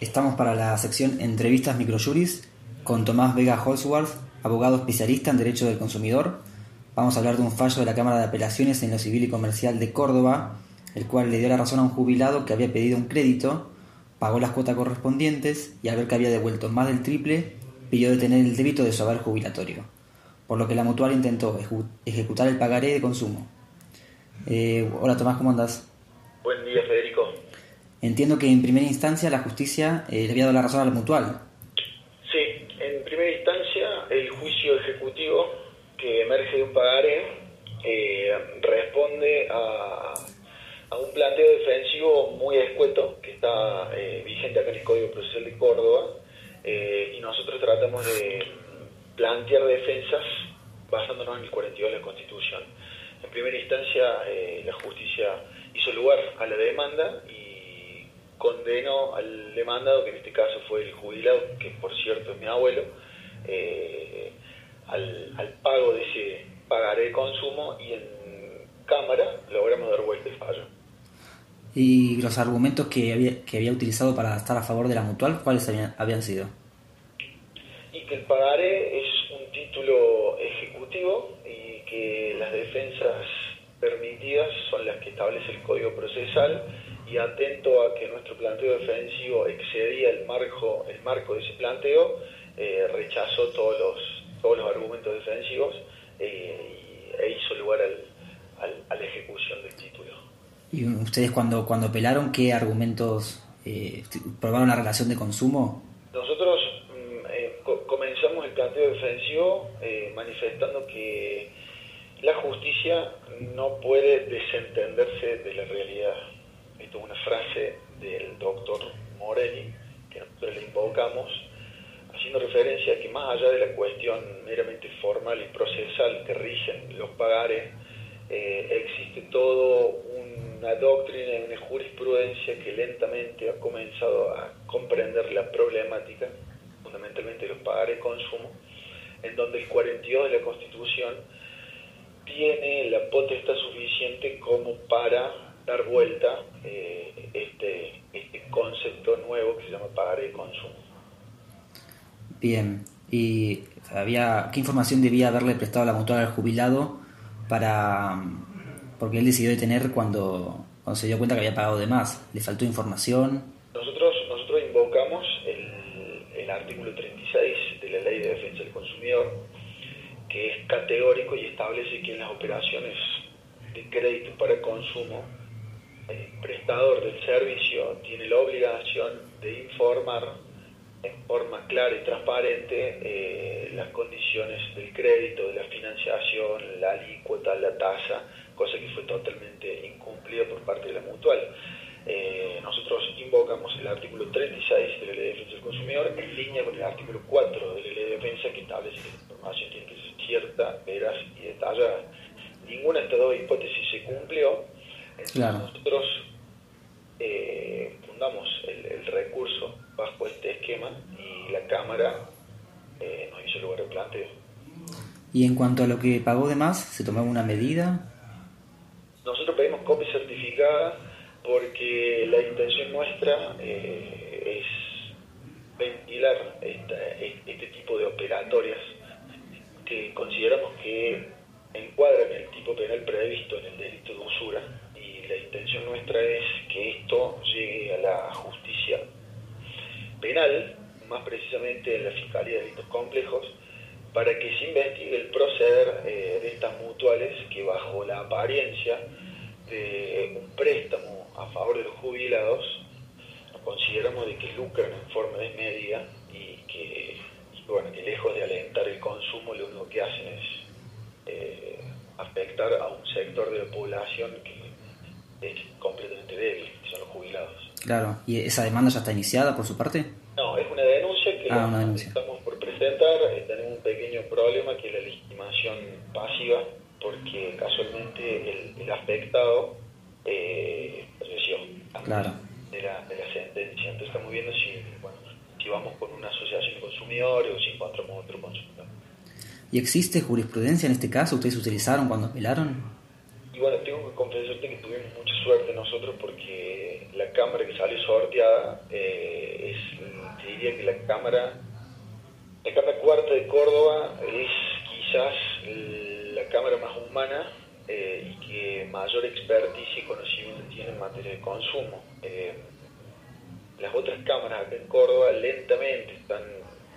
Estamos para la sección Entrevistas Microjuris con Tomás Vega Holsworth, abogado especialista en Derecho del Consumidor. Vamos a hablar de un fallo de la Cámara de Apelaciones en lo Civil y Comercial de Córdoba, el cual le dio la razón a un jubilado que había pedido un crédito, pagó las cuotas correspondientes y al ver que había devuelto más del triple, pidió detener el débito de su haber jubilatorio, por lo que la mutual intentó ejecutar el pagaré de consumo. Eh, hola Tomás, ¿cómo andas? Entiendo que en primera instancia la justicia eh, le había dado la razón a la mutual. Sí, en primera instancia el juicio ejecutivo que emerge de un pagaré eh, responde a, un planteo defensivo muy escueto que está eh, vigente acá en el Código Procesal de Córdoba y nosotros tratamos de plantear defensas basándonos en el 42 de la Constitución. En primera instancia la justicia hizo lugar a la demanda y condenó al demandado, que en este caso fue el jubilado, que por cierto es mi abuelo, eh, al, pago de ese pagaré de consumo y en Cámara logramos dar vuelta el fallo. ¿Y los argumentos que había, que había utilizado para estar a favor de la mutual, cuáles habían, habían sido? Y que el pagaré es un título ejecutivo y que las defensas permitidas son las que establece el Código Procesal y atento a que nuestro planteo defensivo excedía el marco, el marco de ese planteo, eh, rechazó todos los, todos los argumentos defensivos eh, e hizo lugar al, a la ejecución del título. ¿Y ustedes cuando, cuando apelaron qué argumentos eh, probaron la relación de consumo? Nosotros mm, comenzamos el planteo defensivo manifestando que la justicia no puede desentenderse de la realidad. Esto es una frase del doctor Morelli, que nosotros le invocamos, haciendo referencia a que más allá de la cuestión meramente formal y procesal que rigen los pagares, eh, existe todo una doctrina y una jurisprudencia que lentamente ha comenzado a comprender la problemática, fundamentalmente de los pagares consumo, en donde el 42 de la Constitución tiene la potestad suficiente como para dar vuelta eh, este, este concepto nuevo que se llama pagar de consumo. Bien, ¿y había qué información debía haberle prestado la mutual al jubilado para porque él decidió detener cuando, cuando se dio cuenta que había pagado de más? ¿Le faltó información? Nosotros, nosotros invocamos el, el artículo 36 de la Ley de Defensa del Consumidor, que es categórico y establece que en las operaciones de crédito para consumo el prestador del servicio tiene la obligación de informar en forma clara y transparente eh, las condiciones del crédito, de la financiación, la alícuota, la tasa, cosa que fue totalmente incumplida por parte de la mutual. Eh, nosotros invocamos el artículo 36 de la Ley de Defensa del Consumidor en línea con el artículo 4 de la Ley de Defensa que establece que la información tiene que ser cierta, veraz y detallada. Ninguna de estas dos hipótesis se cumplió nosotros eh, fundamos el, recurso bajo este esquema y la Cámara eh, nos hizo lugar de planteo. ¿Y en cuanto a lo que pagó de más, se tomó alguna medida? Nosotros pedimos copia certificada porque la intención nuestra eh, es ventilar este tipo de operatorias consideramos que encuadran el tipo penal previsto en el delito de usura la intención nuestra es que esto llegue a la justicia penal, más precisamente en la Fiscalía de Delitos Complejos, para que se investigue el proceder eh, de estas mutuales que bajo la apariencia de un préstamo a favor de los jubilados, consideramos de que lucran en forma desmedida y que, bueno, que lejos de alentar lo único que hacen es eh, afectar a un sector de la población que es completamente débil, que son los jubilados. Claro, ¿y esa demanda ya está iniciada por su parte? No, es una denuncia que ah, estamos por presentar. Tenemos un pequeño problema que es la legitimación pasiva, porque casualmente el, afectado eh, claro. de, la, de la sentencia. Entonces estamos viendo si, bueno, si vamos con una asociación de consumidores o si encontramos otro consumidor. ¿Y existe jurisprudencia en este caso? ¿Ustedes utilizaron cuando apelaron? Y bueno, tengo que confesarte que tuvimos suerte nosotros porque la cámara que sale sorteada eh, es diría que la Cámara, la Cámara Cuarta de Córdoba es quizás la Cámara más humana eh, y que mayor expertise y conocimiento tiene en materia de consumo. Eh, las otras cámaras acá en Córdoba lentamente están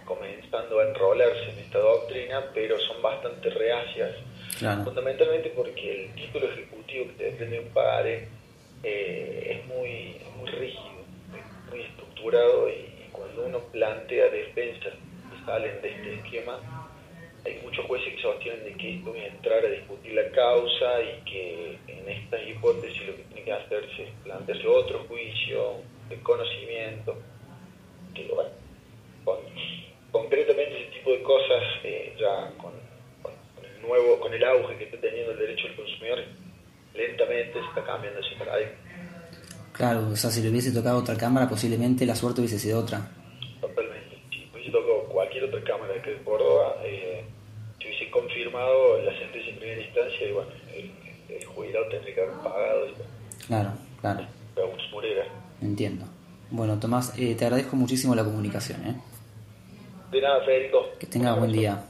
comenzando a enrolarse en esta doctrina, pero son bastante reacias, fundamentalmente porque el título ejecutivo que te depende de un padre eh, es muy, muy rígido, muy estructurado y, cuando uno plantea defensas que salen de este esquema, hay muchos jueces que sostienen de que esto es entrar a discutir la causa y que en estas hipótesis lo que tiene que hacerse es plantearse otro juicio de conocimiento, que bueno, concretamente ese tipo de cosas eh, ya con, el nuevo, con el auge que está teniendo el derecho del consumidor, lentamente se está cambiando ese paradigma. Claro, o sea, si le hubiese tocado otra cámara, posiblemente la suerte hubiese sido otra. Totalmente. Si hubiese tocado cualquier otra cámara que de Córdoba, eh, se hubiese confirmado la sentencia en primera instancia y bueno, el, el jubilado tendría que haber pagado. Claro, claro. Entiendo. Bueno, Tomás, eh, te agradezco muchísimo la comunicación. ¿eh? De nada, Federico. Que tengas buen día.